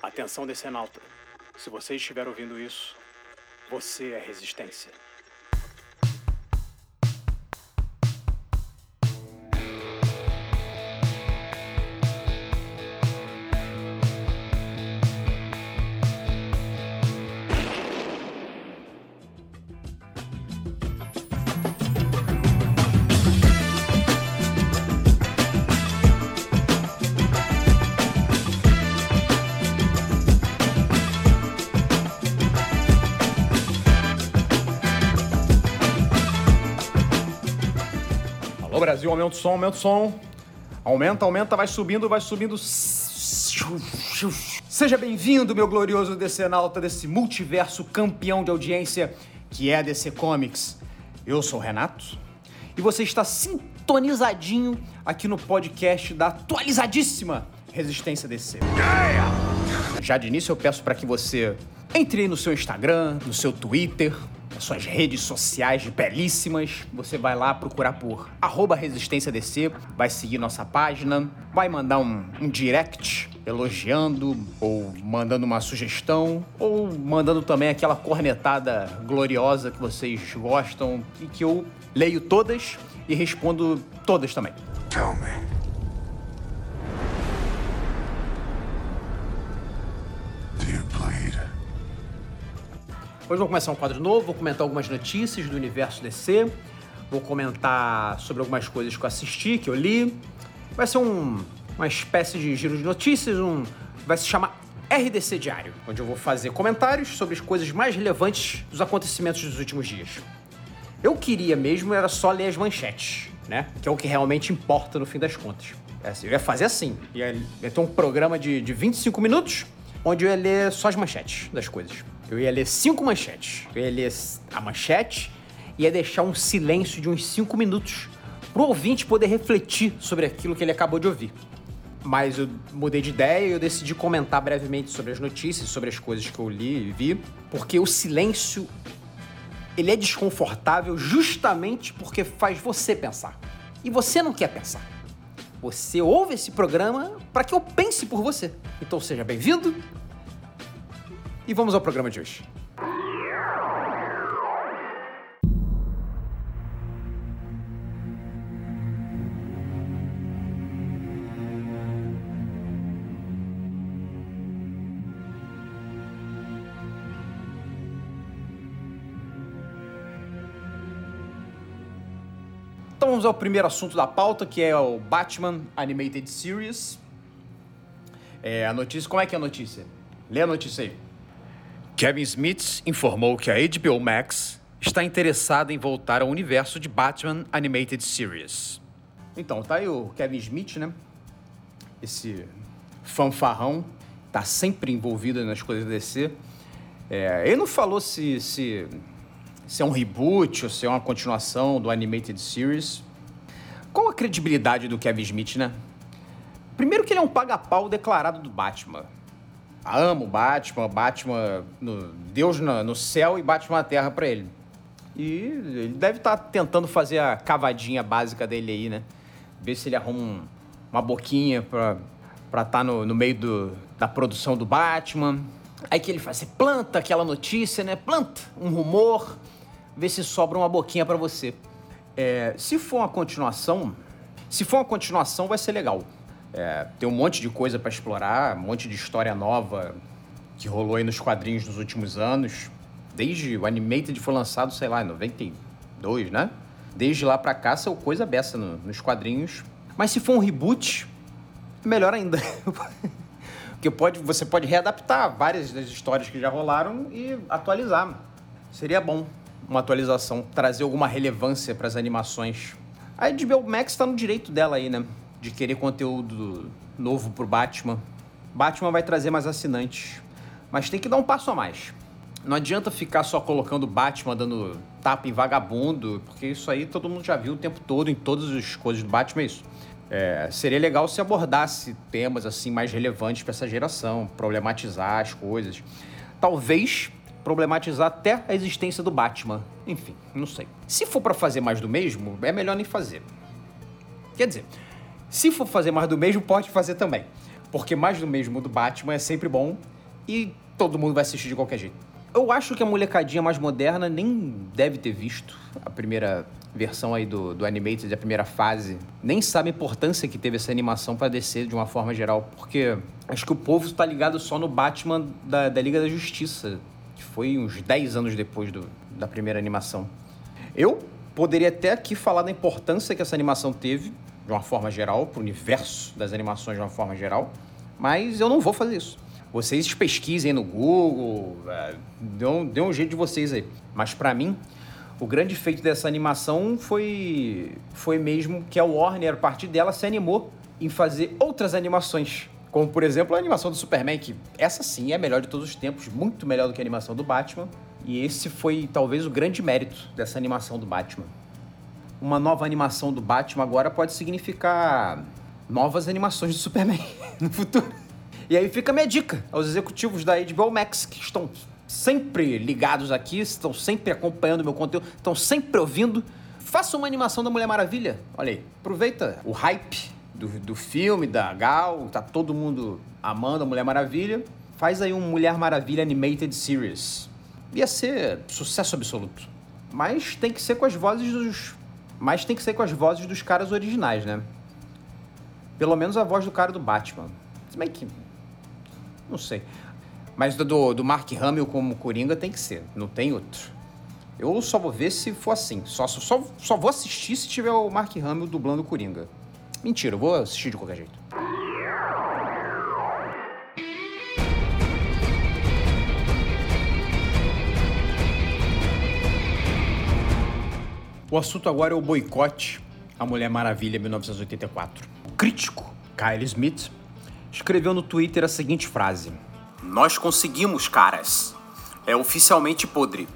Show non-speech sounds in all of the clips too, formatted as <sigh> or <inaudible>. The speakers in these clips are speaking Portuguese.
Atenção, decenalta. Se você estiver ouvindo isso, você é resistência. Alô Brasil, aumenta o som, aumenta o som. Aumenta, aumenta, vai subindo, vai subindo. Seja bem-vindo, meu glorioso decenalta desse multiverso campeão de audiência que é a DC Comics. Eu sou o Renato e você está sintonizadinho aqui no podcast da atualizadíssima Resistência DC. Já de início eu peço para que você entre aí no seu Instagram, no seu Twitter, suas redes sociais belíssimas. Você vai lá procurar por arroba Resistência DC, vai seguir nossa página, vai mandar um, um direct elogiando ou mandando uma sugestão ou mandando também aquela cornetada gloriosa que vocês gostam e que eu leio todas e respondo todas também. Tell me. Do you bleed? Hoje vou começar um quadro novo, vou comentar algumas notícias do universo DC, vou comentar sobre algumas coisas que eu assisti, que eu li. Vai ser um- uma espécie de giro de notícias, um, vai se chamar RDC Diário, onde eu vou fazer comentários sobre as coisas mais relevantes dos acontecimentos dos últimos dias. Eu queria mesmo era só ler as manchetes, né? Que é o que realmente importa no fim das contas. É assim, Eu ia fazer assim, ia, ter um programa de, de 25 minutos, onde eu ia ler só as manchetes das coisas. Eu ia ler cinco manchetes. Eu ia ler a manchete e ia deixar um silêncio de uns cinco minutos pro ouvinte poder refletir sobre aquilo que ele acabou de ouvir. Mas eu mudei de ideia e eu decidi comentar brevemente sobre as notícias, sobre as coisas que eu li e vi, porque o silêncio ele é desconfortável justamente porque faz você pensar. E você não quer pensar. Você ouve esse programa para que eu pense por você. Então seja bem-vindo. E vamos ao programa de hoje. Então vamos ao primeiro assunto da pauta, que é o Batman Animated Series. É, a notícia, como é que é a notícia? Lê a notícia aí. Kevin Smith informou que a HBO Max está interessada em voltar ao universo de Batman Animated Series. Então, tá aí o Kevin Smith, né? Esse fanfarrão, tá sempre envolvido nas coisas da DC. É, ele não falou se, se, se é um reboot ou se é uma continuação do Animated Series. Qual a credibilidade do Kevin Smith, né? Primeiro que ele é um paga-pau declarado do Batman. Amo Batman, Batman, no, Deus na- no céu e Batman na terra pra ele. E ele deve estar tentando fazer a cavadinha básica dele aí, né? Ver se ele arruma um- uma boquinha pra estar tá no, no meio do- da produção do Batman. Aí que ele faz, você planta aquela notícia, né? Planta um rumor, vê se sobra uma boquinha pra você. É, se for uma continuação, se for uma continuação, vai ser legal. É, tem um monte de coisa pra explorar, um monte de história nova que rolou aí nos quadrinhos nos últimos anos. Desde o Animated foi lançado, sei lá, em 92, né? Desde lá pra cá saiu coisa beça no- nos quadrinhos. Mas se for um reboot, melhor ainda. <laughs> Porque pode, você pode readaptar várias das histórias que já rolaram e atualizar. Seria bom uma atualização, trazer alguma relevância para as animações. A HBO Max tá no direito dela aí, né? De querer conteúdo novo pro Batman. Batman vai trazer mais assinantes. Mas tem que dar um passo a mais. Não adianta ficar só colocando Batman dando tapa em vagabundo, porque isso aí todo mundo já viu o tempo todo em todas as coisas do Batman, é isso. É, seria legal se abordasse temas assim mais relevantes para essa geração, problematizar as coisas. Talvez problematizar até a existência do Batman. Enfim, não sei. Se for para fazer mais do mesmo, é melhor nem fazer. Quer dizer, se for fazer mais do mesmo, pode fazer também. porque mais do mesmo do Batman é sempre bom e todo mundo vai assistir de qualquer jeito. Eu acho que a molecadinha mais moderna nem deve ter visto a primeira versão aí do, do Animated, a primeira fase. Nem sabe a importância que teve essa animação para descer de uma forma geral, porque acho que o povo tá ligado só no Batman da, da Liga da Justiça, que foi uns 10 anos depois do, da primeira animação. Eu poderia até aqui falar da importância que essa animação teve, de uma forma geral, para o universo das animações de uma forma geral, mas eu não vou fazer isso. Vocês pesquisem no Google, é, dê um jeito de vocês aí. Mas para mim, o grande feito dessa animação foi, foi mesmo que a Warner, a partir dela, se animou em fazer outras animações. Como, por exemplo, a animação do Superman, que essa sim é a melhor de todos os tempos, muito melhor do que a animação do Batman. E esse foi talvez o grande mérito dessa animação do Batman. Uma nova animação do Batman agora pode significar novas animações do Superman <laughs> no futuro. E aí fica a minha dica aos executivos da HBO Max, que estão sempre ligados aqui, estão sempre acompanhando meu conteúdo, estão sempre ouvindo. Faça uma animação da Mulher Maravilha. Olha aí, aproveita o hype do, do filme, da Gal, tá todo mundo amando a Mulher Maravilha. Faz aí um Mulher Maravilha Animated Series. Ia ser sucesso absoluto. Mas tem que ser com as vozes dos. Mas tem que ser com as vozes dos caras originais, né? Pelo menos a voz do cara do Batman. Se bem que não sei. Mas do, do Mark Hamill como Coringa tem que ser, não tem outro. Eu só vou ver se for assim. Só, só, só vou assistir se tiver o Mark Hamill dublando o Coringa. Mentira, eu vou assistir de qualquer jeito. O assunto agora é o boicote à Mulher Maravilha 1984. O crítico Kyle Smith escreveu no Twitter a seguinte frase: Nós conseguimos, caras. É oficialmente podre.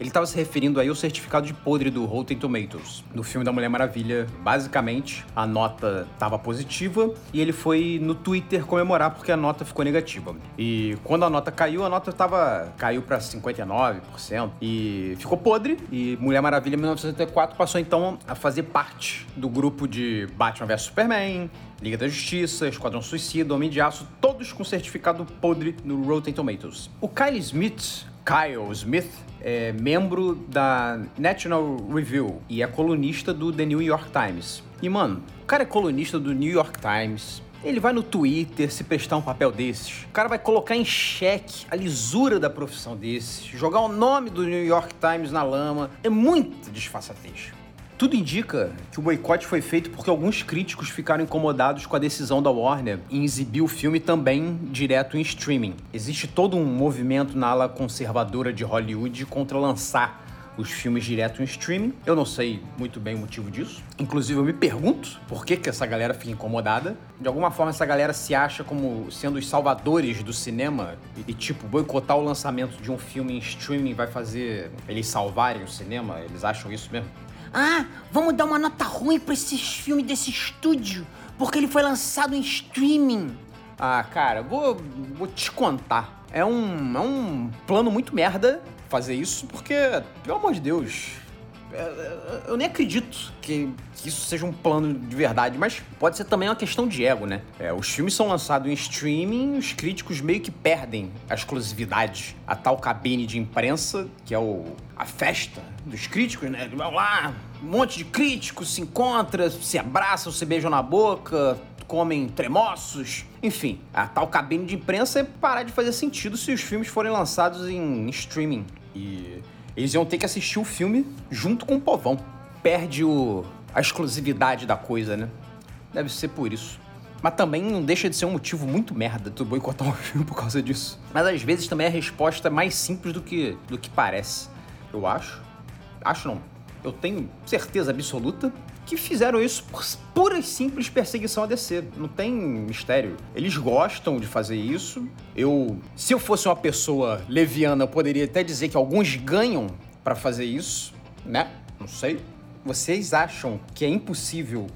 Ele estava se referindo aí ao certificado de podre do Rotten Tomatoes, do filme da Mulher Maravilha. Basicamente, a nota estava positiva e ele foi no Twitter comemorar porque a nota ficou negativa. E quando a nota caiu, a nota tava caiu para 59% e ficou podre. E Mulher Maravilha 1974 passou então a fazer parte do grupo de Batman vs Superman, Liga da Justiça, Esquadrão Suicida, Homem de Aço, todos com certificado podre no Rotten Tomatoes. O Kyle Smith, Kyle Smith, é membro da National Review e é colunista do The New York Times. E mano, o cara é colunista do New York Times, ele vai no Twitter se prestar um papel desses. O cara vai colocar em xeque a lisura da profissão desses, jogar o nome do New York Times na lama. É muita disfarçatez. Tudo indica que o boicote foi feito porque alguns críticos ficaram incomodados com a decisão da Warner em exibir o filme também direto em streaming. Existe todo um movimento na ala conservadora de Hollywood contra lançar os filmes direto em streaming. Eu não sei muito bem o motivo disso. Inclusive, eu me pergunto por que, que essa galera fica incomodada. De alguma forma, essa galera se acha como sendo os salvadores do cinema e, tipo, boicotar o lançamento de um filme em streaming vai fazer eles salvarem o cinema? Eles acham isso mesmo? Ah, vamos dar uma nota ruim pra esses filmes desse estúdio, porque ele foi lançado em streaming. Ah, cara, vou, vou te contar. É um, é um plano muito merda fazer isso, porque, pelo amor de Deus, eu nem acredito que, que, isso seja um plano de verdade, mas pode ser também uma questão de ego, né? É, os filmes são lançados em streaming, os críticos meio que perdem a exclusividade, a tal cabine de imprensa, que é o, a festa dos críticos, né? Vão lá, um monte de críticos se encontra, se abraçam, se beijam na boca, comem tremoços. Enfim, a tal cabine de imprensa é parar de fazer sentido se os filmes forem lançados em streaming. E eles iam ter que assistir o filme junto com o povão. Perde o, a exclusividade da coisa, né? Deve ser por isso. Mas também não deixa de ser um motivo muito merda tu boicotar um <laughs> filme por causa disso. Mas às vezes também a resposta é mais simples do que, do que parece. Eu acho. Acho não. Eu tenho certeza absoluta que fizeram isso por pura e simples perseguição a DC. Não tem mistério. Eles gostam de fazer isso. Eu, se eu fosse uma pessoa leviana, eu poderia até dizer que alguns ganham para fazer isso, né? Não sei. Vocês acham que é impossível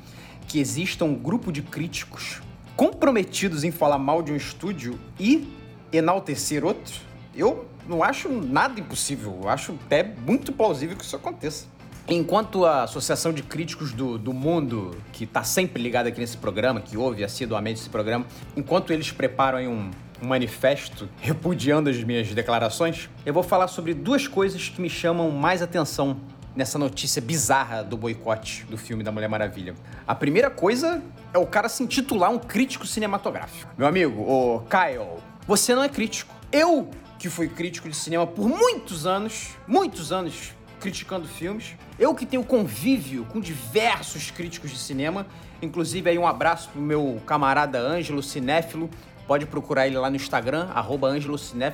que exista um grupo de críticos comprometidos em falar mal de um estúdio e enaltecer outro? Eu não acho nada impossível. Eu acho até muito plausível que isso aconteça. Enquanto a Associação de Críticos do, do Mundo, que está sempre ligada aqui nesse programa, que ouve assiduamente esse programa, enquanto eles preparam um, um manifesto <laughs> repudiando as minhas declarações, eu vou falar sobre duas coisas que me chamam mais atenção nessa notícia bizarra do boicote do filme da Mulher Maravilha. A primeira coisa é o cara se intitular um crítico cinematográfico. Meu amigo, o Kyle, você não é crítico. Eu, que fui crítico de cinema por muitos anos, muitos anos criticando filmes, eu que tenho convívio com diversos críticos de cinema, inclusive aí um abraço pro meu camarada Ângelo Cinéfilo, Pode procurar ele lá no Instagram, arroba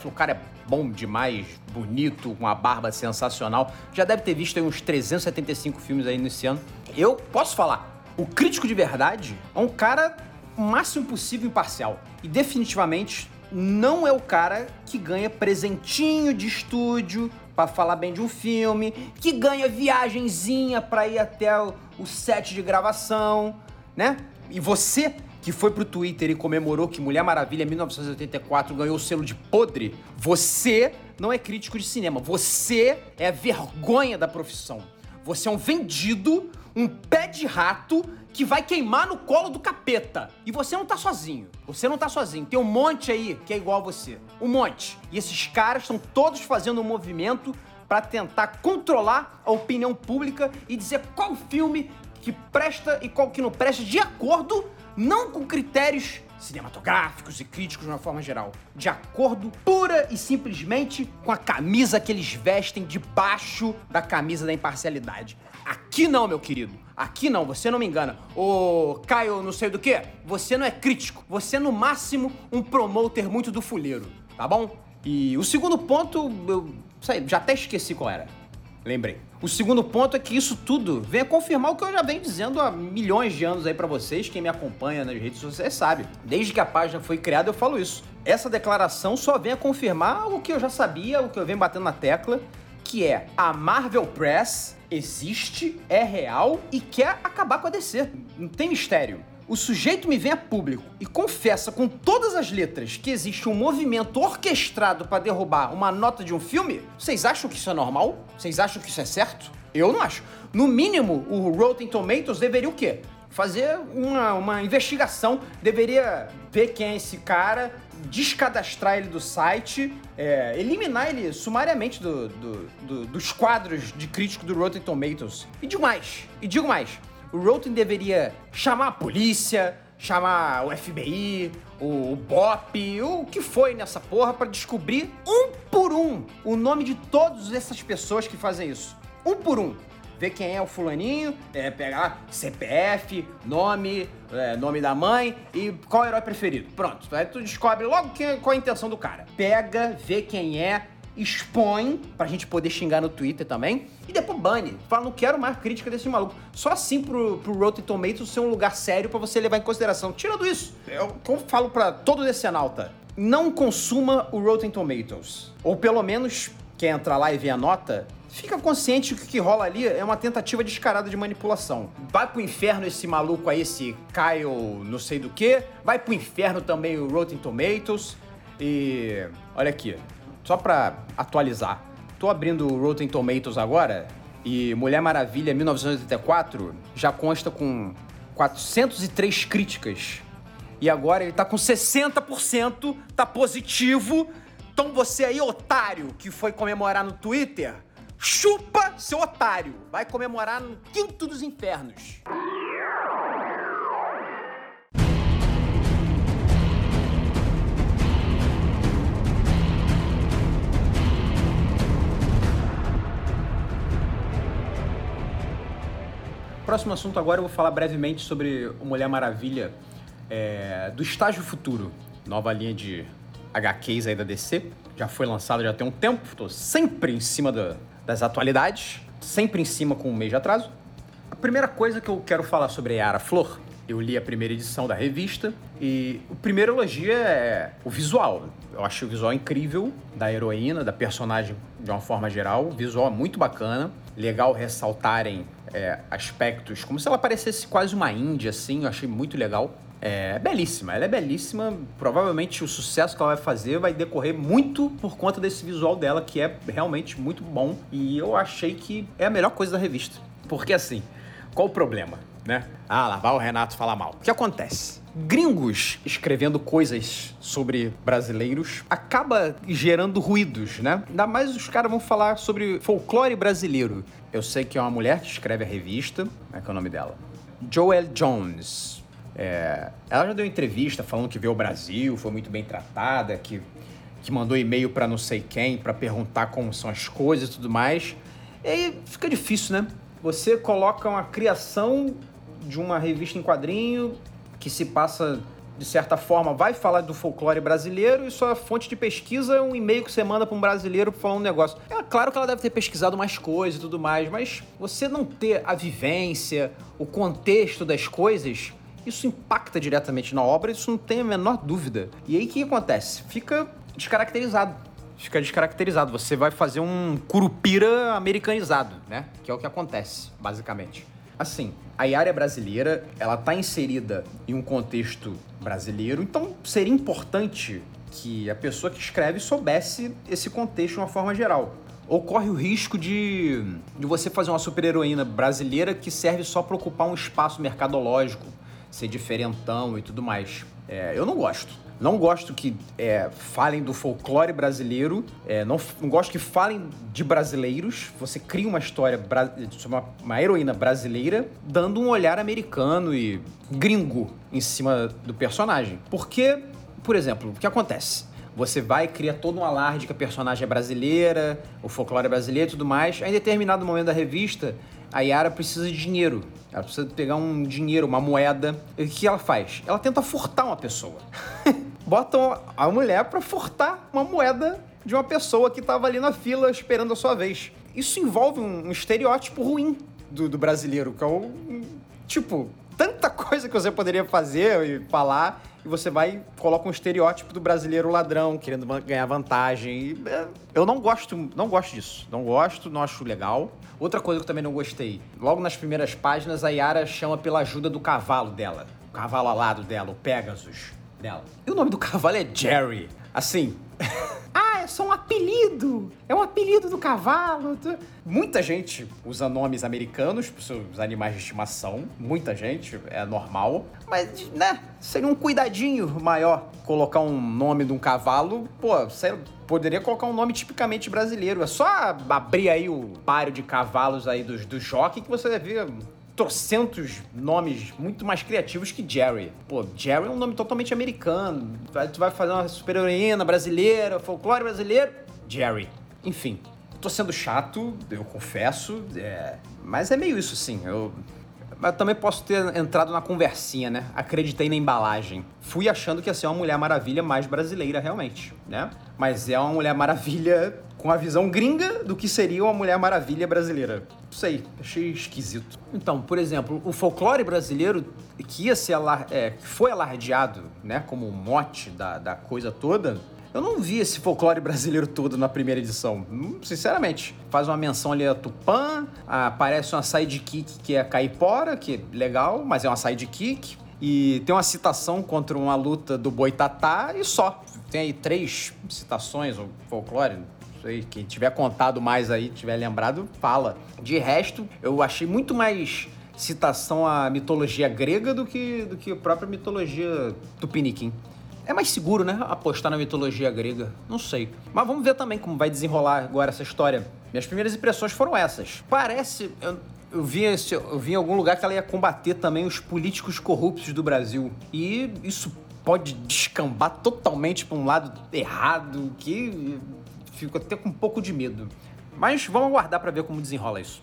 O cara é bom demais, bonito, com uma barba sensacional. Já deve ter visto aí uns 375 filmes aí nesse ano. Eu posso falar, o crítico de verdade é um cara o máximo possível imparcial. E definitivamente não é o cara que ganha presentinho de estúdio para falar bem de um filme, que ganha viagenzinha para ir até o, o set de gravação, né? E você que foi pro Twitter e comemorou que Mulher Maravilha 1984 ganhou o selo de podre, você não é crítico de cinema. Você é a vergonha da profissão. Você é um vendido, um pé de rato que vai queimar no colo do capeta. E você não tá sozinho. Você não tá sozinho. Tem um monte aí que é igual a você. Um monte. E esses caras estão todos fazendo um movimento para tentar controlar a opinião pública e dizer qual filme que presta e qual que não presta de acordo não com critérios cinematográficos e críticos de uma forma geral, de acordo pura e simplesmente com a camisa que eles vestem debaixo da camisa da imparcialidade. Aqui não, meu querido. Aqui não, você não me engana. Ô, Caio, não sei do que, você não é crítico. Você é, no máximo, um promoter muito do fuleiro, tá bom? E o segundo ponto, eu sei, já até esqueci qual era. Lembrei. O segundo ponto é que isso tudo vem a confirmar o que eu já venho dizendo há milhões de anos aí para vocês, quem me acompanha nas redes sociais sabe. Desde que a página foi criada eu falo isso. Essa declaração só vem a confirmar o que eu já sabia, o que eu venho batendo na tecla, que é a Marvel Press existe, é real e quer acabar com a DC. Não tem mistério o sujeito me vem a público e confessa com todas as letras que existe um movimento orquestrado para derrubar uma nota de um filme, vocês acham que isso é normal? Vocês acham que isso é certo? Eu não acho. No mínimo, o Rotten Tomatoes deveria o quê? Fazer uma, uma investigação, deveria ver quem é esse cara, descadastrar ele do site, é, eliminar ele sumariamente do, do, do, dos quadros de crítico do Rotten Tomatoes. E digo mais, e digo mais, o Roten deveria chamar a polícia, chamar o FBI, o, o BOP, o que foi nessa porra para descobrir um por um o nome de todas essas pessoas que fazem isso. Um por um. Ver quem é o fulaninho, é, pegar CPF, nome, é, nome da mãe e qual é o herói preferido. Pronto, aí tu descobre logo que, qual é a intenção do cara. Pega, vê quem é, expõe pra gente poder xingar no Twitter também. E depois bane. Fala, não quero mais crítica desse maluco. Só assim pro, pro Rotten Tomatoes ser um lugar sério para você levar em consideração. Tirando isso, eu, eu falo para todo decenalta, não consuma o Rotten Tomatoes. Ou pelo menos, quer entrar lá e ver a nota, fica consciente que o que rola ali é uma tentativa descarada de manipulação. Vai pro inferno esse maluco aí, esse Kyle não sei do que. Vai pro inferno também o Rotten Tomatoes. E olha aqui, só pra atualizar, tô abrindo o Rotten Tomatoes agora e Mulher Maravilha 1984 já consta com 403 críticas. E agora ele tá com 60%, tá positivo. Então você aí, otário, que foi comemorar no Twitter, chupa seu otário. Vai comemorar no quinto dos infernos. Próximo assunto agora eu vou falar brevemente sobre o Mulher Maravilha é, do Estágio Futuro, nova linha de HQs aí da DC. Já foi lançada já tem um tempo, estou sempre em cima da, das atualidades, sempre em cima com um mês de atraso. A primeira coisa que eu quero falar sobre a Yara Flor, eu li a primeira edição da revista e o primeiro elogio é o visual. Eu acho o visual incrível da heroína, da personagem de uma forma geral. O visual é muito bacana. Legal ressaltarem é, aspectos, como se ela parecesse quase uma índia, assim, eu achei muito legal. É belíssima, ela é belíssima. Provavelmente o sucesso que ela vai fazer vai decorrer muito por conta desse visual dela, que é realmente muito bom. E eu achei que é a melhor coisa da revista. Porque assim, qual o problema, né? Ah, lá vai o Renato falar mal. O que acontece? Gringos escrevendo coisas sobre brasileiros acaba gerando ruídos, né? Ainda mais os caras vão falar sobre folclore brasileiro. Eu sei que é uma mulher que escreve a revista. Como é que é o nome dela? Joel Jones. É, ela já deu entrevista falando que veio ao Brasil, foi muito bem tratada, que, que mandou e-mail para não sei quem para perguntar como são as coisas e tudo mais. E aí fica difícil, né? Você coloca uma criação de uma revista em quadrinho que se passa de certa forma, vai falar do folclore brasileiro e sua fonte de pesquisa é um e-mail que você manda para um brasileiro falando um negócio. É claro que ela deve ter pesquisado mais coisas e tudo mais, mas você não ter a vivência, o contexto das coisas, isso impacta diretamente na obra, isso não tem a menor dúvida. E aí o que acontece? Fica descaracterizado. Fica descaracterizado. Você vai fazer um curupira americanizado, né? Que é o que acontece, basicamente. Assim, a área brasileira, ela tá inserida em um contexto brasileiro, então seria importante que a pessoa que escreve soubesse esse contexto de uma forma geral. Ocorre o risco de, de você fazer uma super-heroína brasileira que serve só para ocupar um espaço mercadológico, ser diferentão e tudo mais. É, eu não gosto. Não gosto que é, falem do folclore brasileiro, é, não, não, gosto que falem de brasileiros. Você cria uma história sobre uma, uma heroína brasileira, dando um olhar americano e gringo em cima do personagem. Porque, por exemplo, o que acontece? Você vai e cria todo um alarde que a personagem é brasileira, o folclore é brasileiro e tudo mais. Aí, em determinado momento da revista, a Yara precisa de dinheiro. Ela precisa pegar um dinheiro, uma moeda. E o que ela faz? Ela tenta furtar uma pessoa. <laughs> Botam a mulher para furtar uma moeda de uma pessoa que estava ali na fila esperando a sua vez. Isso envolve um, um estereótipo ruim do, do, brasileiro, que é o. Tipo, tanta <laughs> coisa que você poderia fazer e falar e você vai coloca um estereótipo do brasileiro ladrão, querendo ganhar vantagem. E, é, eu não gosto, não gosto disso. Não gosto, não acho legal. Outra coisa que eu também não gostei. Logo nas primeiras páginas, a Yara chama pela ajuda do cavalo dela. O cavalo alado dela, o Pegasus dela. E o nome do cavalo é Jerry. Assim. Só um apelido. É um apelido do cavalo. Muita gente usa nomes americanos para seus animais de estimação. Muita gente, é normal. Mas, né, seria um cuidadinho maior colocar um nome de um cavalo. Pô, você poderia colocar um nome tipicamente brasileiro. É só abrir aí o páreo de cavalos aí dos, do jockey que você vê trocentos nomes muito mais criativos que Jerry. Pô, Jerry é um nome totalmente americano. Tu vai fazer uma super-heroína brasileira, folclore brasileiro, Jerry. Enfim, tô sendo chato, eu confesso, é... mas é meio isso sim. Eu mas também posso ter entrado na conversinha, né? Acreditei na embalagem. Fui achando que ia ser uma Mulher Maravilha mais brasileira, realmente, né? Mas é uma Mulher Maravilha com a visão gringa do que seria uma Mulher Maravilha brasileira. Sei, achei esquisito. Então, por exemplo, o folclore brasileiro que ia ser alar é, foi alardeado, né, como mote da, da coisa toda, eu não vi esse folclore brasileiro todo na primeira edição. Hum, sinceramente. Faz uma menção ali a Tupã, aparece uma sidekick que é a Caipora, que é legal, mas é uma sidekick. E tem uma citação contra uma luta do Boitatá e só. Tem aí três citações, ou folclore, sei, quem tiver contado mais aí, tiver lembrado, fala. De resto, eu achei muito mais citação à mitologia grega do que, do que a própria mitologia tupiniquim. É mais seguro, né? Apostar na mitologia grega. Não sei. Mas vamos ver também como vai desenrolar agora essa história. Minhas primeiras impressões foram essas. Parece. Eu, eu vi, esse, eu vi em algum lugar que ela ia combater também os políticos corruptos do Brasil. E isso pode descambar totalmente para um lado errado que fico até com um pouco de medo. Mas vamos aguardar para ver como desenrola isso.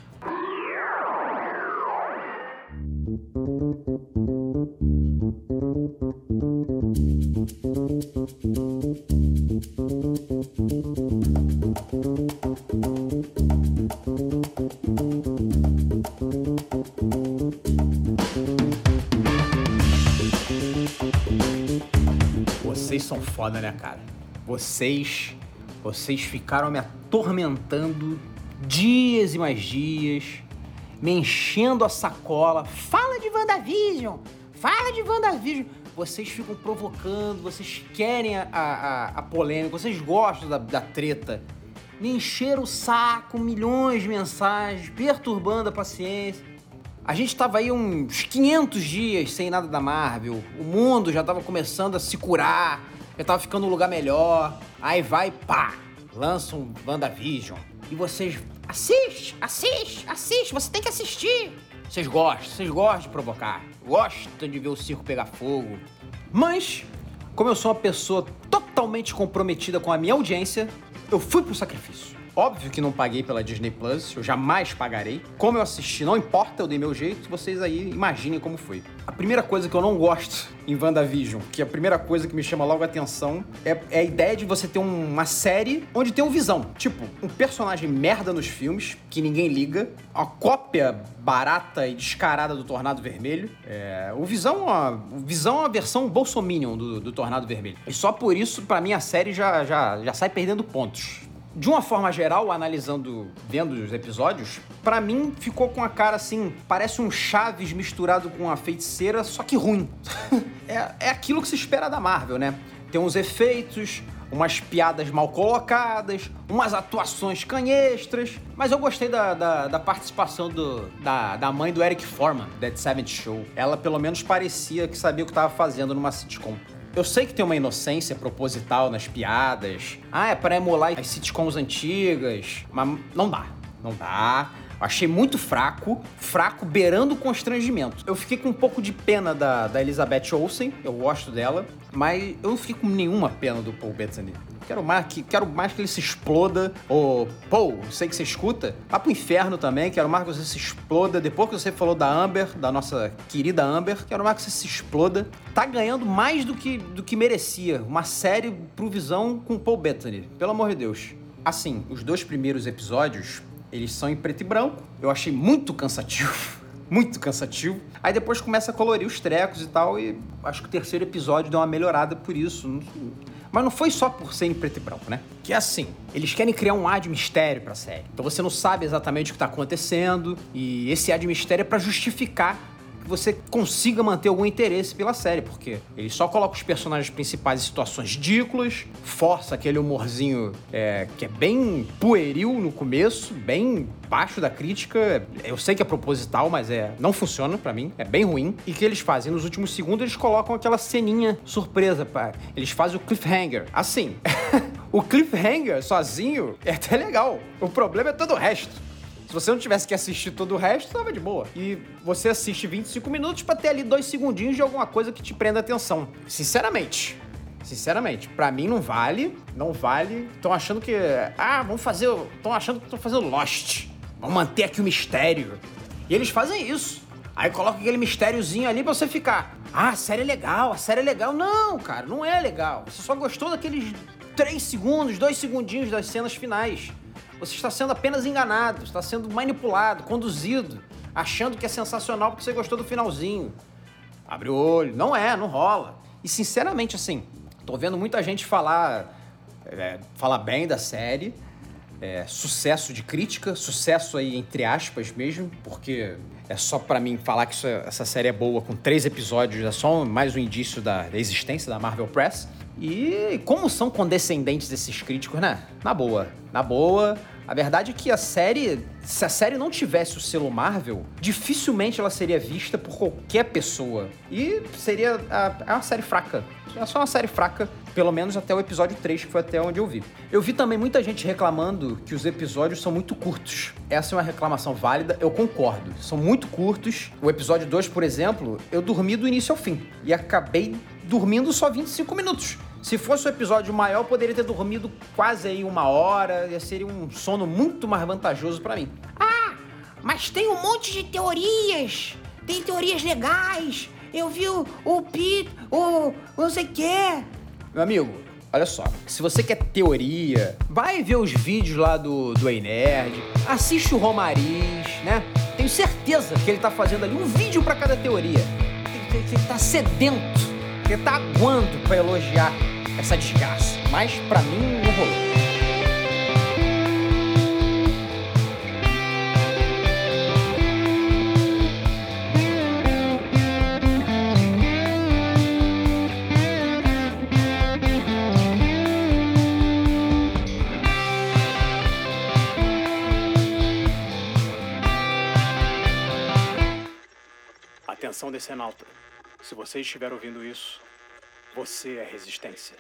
Vocês são foda, né, cara? Vocês vocês ficaram me atormentando dias e mais dias, me enchendo a sacola. Fala de WandaVision! Fala de WandaVision! Vocês ficam provocando, vocês querem a, a, a polêmica, vocês gostam da, da treta. me encheram o saco, milhões de mensagens, perturbando a paciência. A gente tava aí uns 500 dias sem nada da Marvel. O mundo já tava começando a se curar, já tava ficando um lugar melhor. Aí vai, pá, lança um WandaVision. E vocês assiste, assiste, assiste, você tem que assistir. Vocês gostam, vocês gostam de provocar, gostam de ver o circo pegar fogo. Mas, como eu sou uma pessoa totalmente comprometida com a minha audiência, eu fui pro sacrifício. Óbvio que não paguei pela Disney Plus, eu jamais pagarei. Como eu assisti, não importa, eu dei meu jeito, vocês aí imaginem como foi. A primeira coisa que eu não gosto em WandaVision, que a primeira coisa que me chama logo a atenção, é, é a ideia de você ter um- uma série onde tem um Visão. Tipo, um personagem merda nos filmes, que ninguém liga, a cópia barata e descarada do Tornado Vermelho. É, o Visão, o Visão é uma versão bolsominion do, do Tornado Vermelho. E só por isso, pra mim, a série já, já, já sai perdendo pontos. De uma forma geral, analisando, vendo os episódios, pra mim ficou com a cara assim, parece um Chaves misturado com uma feiticeira, só que ruim. <laughs> é, é aquilo que se espera da Marvel, né? Tem uns efeitos, umas piadas mal colocadas, umas atuações canhestras, mas eu gostei da, da, da participação do, da, da mãe do Eric Foreman, Dead Seventh Show. Ela pelo menos parecia que sabia o que estava fazendo numa sitcom. Eu sei que tem uma inocência proposital nas piadas. Ah, é pra emular as sitcoms antigas. Mas não dá. Não dá. Achei muito fraco, fraco, beirando constrangimento. Eu fiquei com um pouco de pena da, da Elizabeth Olsen, eu gosto dela, mas eu não fiquei com nenhuma pena do Paul Bettany. Quero mais que, quero mais que ele se exploda. Ô, Paul, sei que você escuta. Vá pro inferno também. Quero mais que você se exploda. Depois que você falou da Amber, da nossa querida Amber, quero mais que você se exploda. Tá ganhando mais do que, do que merecia. Uma série pro Visão com Paul Bettany. Pelo amor de Deus. Assim, os dois primeiros episódios, eles são em preto e branco. Eu achei muito cansativo. <laughs> Muito cansativo. Aí depois começa a colorir os trecos e tal, e acho que o terceiro episódio deu uma melhorada por isso. Não- Mas não foi só por ser em preto e branco, né? Que é assim, eles querem criar um ar de mistério pra série. Então você não sabe exatamente o que tá acontecendo, e esse ar de mistério é pra justificar você consiga manter algum interesse pela série, porque ele só coloca os personagens principais em situações ridículas, força aquele humorzinho é, que é bem pueril no começo, bem baixo da crítica. Eu sei que é proposital, mas é não funciona pra mim, é bem ruim. E que eles fazem? Nos últimos segundos eles colocam aquela ceninha surpresa, pá. eles fazem o cliffhanger. Assim, <laughs> o cliffhanger sozinho é até legal. O problema é todo o resto. Se você não tivesse que assistir todo o resto, tava de boa. E você assiste 25 minutos pra ter ali dois segundinhos de alguma coisa que te prenda atenção. Sinceramente. Sinceramente, pra mim não vale, não vale. Estão achando que. Ah, vamos fazer. Estão achando que estão fazendo Lost. Vamos manter aqui o mistério. E eles fazem isso. Aí coloca aquele mistériozinho ali pra você ficar. Ah, a série é legal, a série é legal. Não, cara, não é legal. Você só gostou daqueles três segundos, dois segundinhos das cenas finais. Você está sendo apenas enganado, está sendo manipulado, conduzido, achando que é sensacional porque você gostou do finalzinho. Abre o olho. Não é, não rola. E sinceramente, assim, tô vendo muita gente falar, é, falar bem da série. É, sucesso de crítica, sucesso aí entre aspas mesmo, porque é só pra mim falar que isso é- essa série é boa com três episódios, é só mais um indício da, da existência da Marvel Press. E como são condescendentes esses críticos, né? Na boa, na boa. A verdade é que a série, se a série não tivesse o selo Marvel, dificilmente ela seria vista por qualquer pessoa. E seria é uma série fraca. É só uma série fraca, pelo menos até o episódio 3, que foi até onde eu vi. Eu vi também muita gente reclamando que os episódios são muito curtos. Essa é uma reclamação válida, eu concordo. São muito curtos. O episódio 2, por exemplo, eu dormi do início ao fim. E acabei dormindo só 25 minutos. Se fosse um episódio maior, eu poderia ter dormido quase aí uma hora. Ia ser um sono muito mais vantajoso pra mim. Ah, mas tem um monte de teorias. Tem teorias legais. Eu vi o, o Pete, o, o não sei o quê. Meu amigo, olha só. Se você quer teoria, vai ver os vídeos lá do, do Ei Nerd, assiste o Romariz, né? Tenho certeza que ele tá fazendo ali um vídeo pra cada teoria. Ele tá sedento, que ele tá aguando pra elogiar essa desgraça. Mas para mim não rolou. Atenção, Decenalta. Se você estiver ouvindo isso, você é resistência.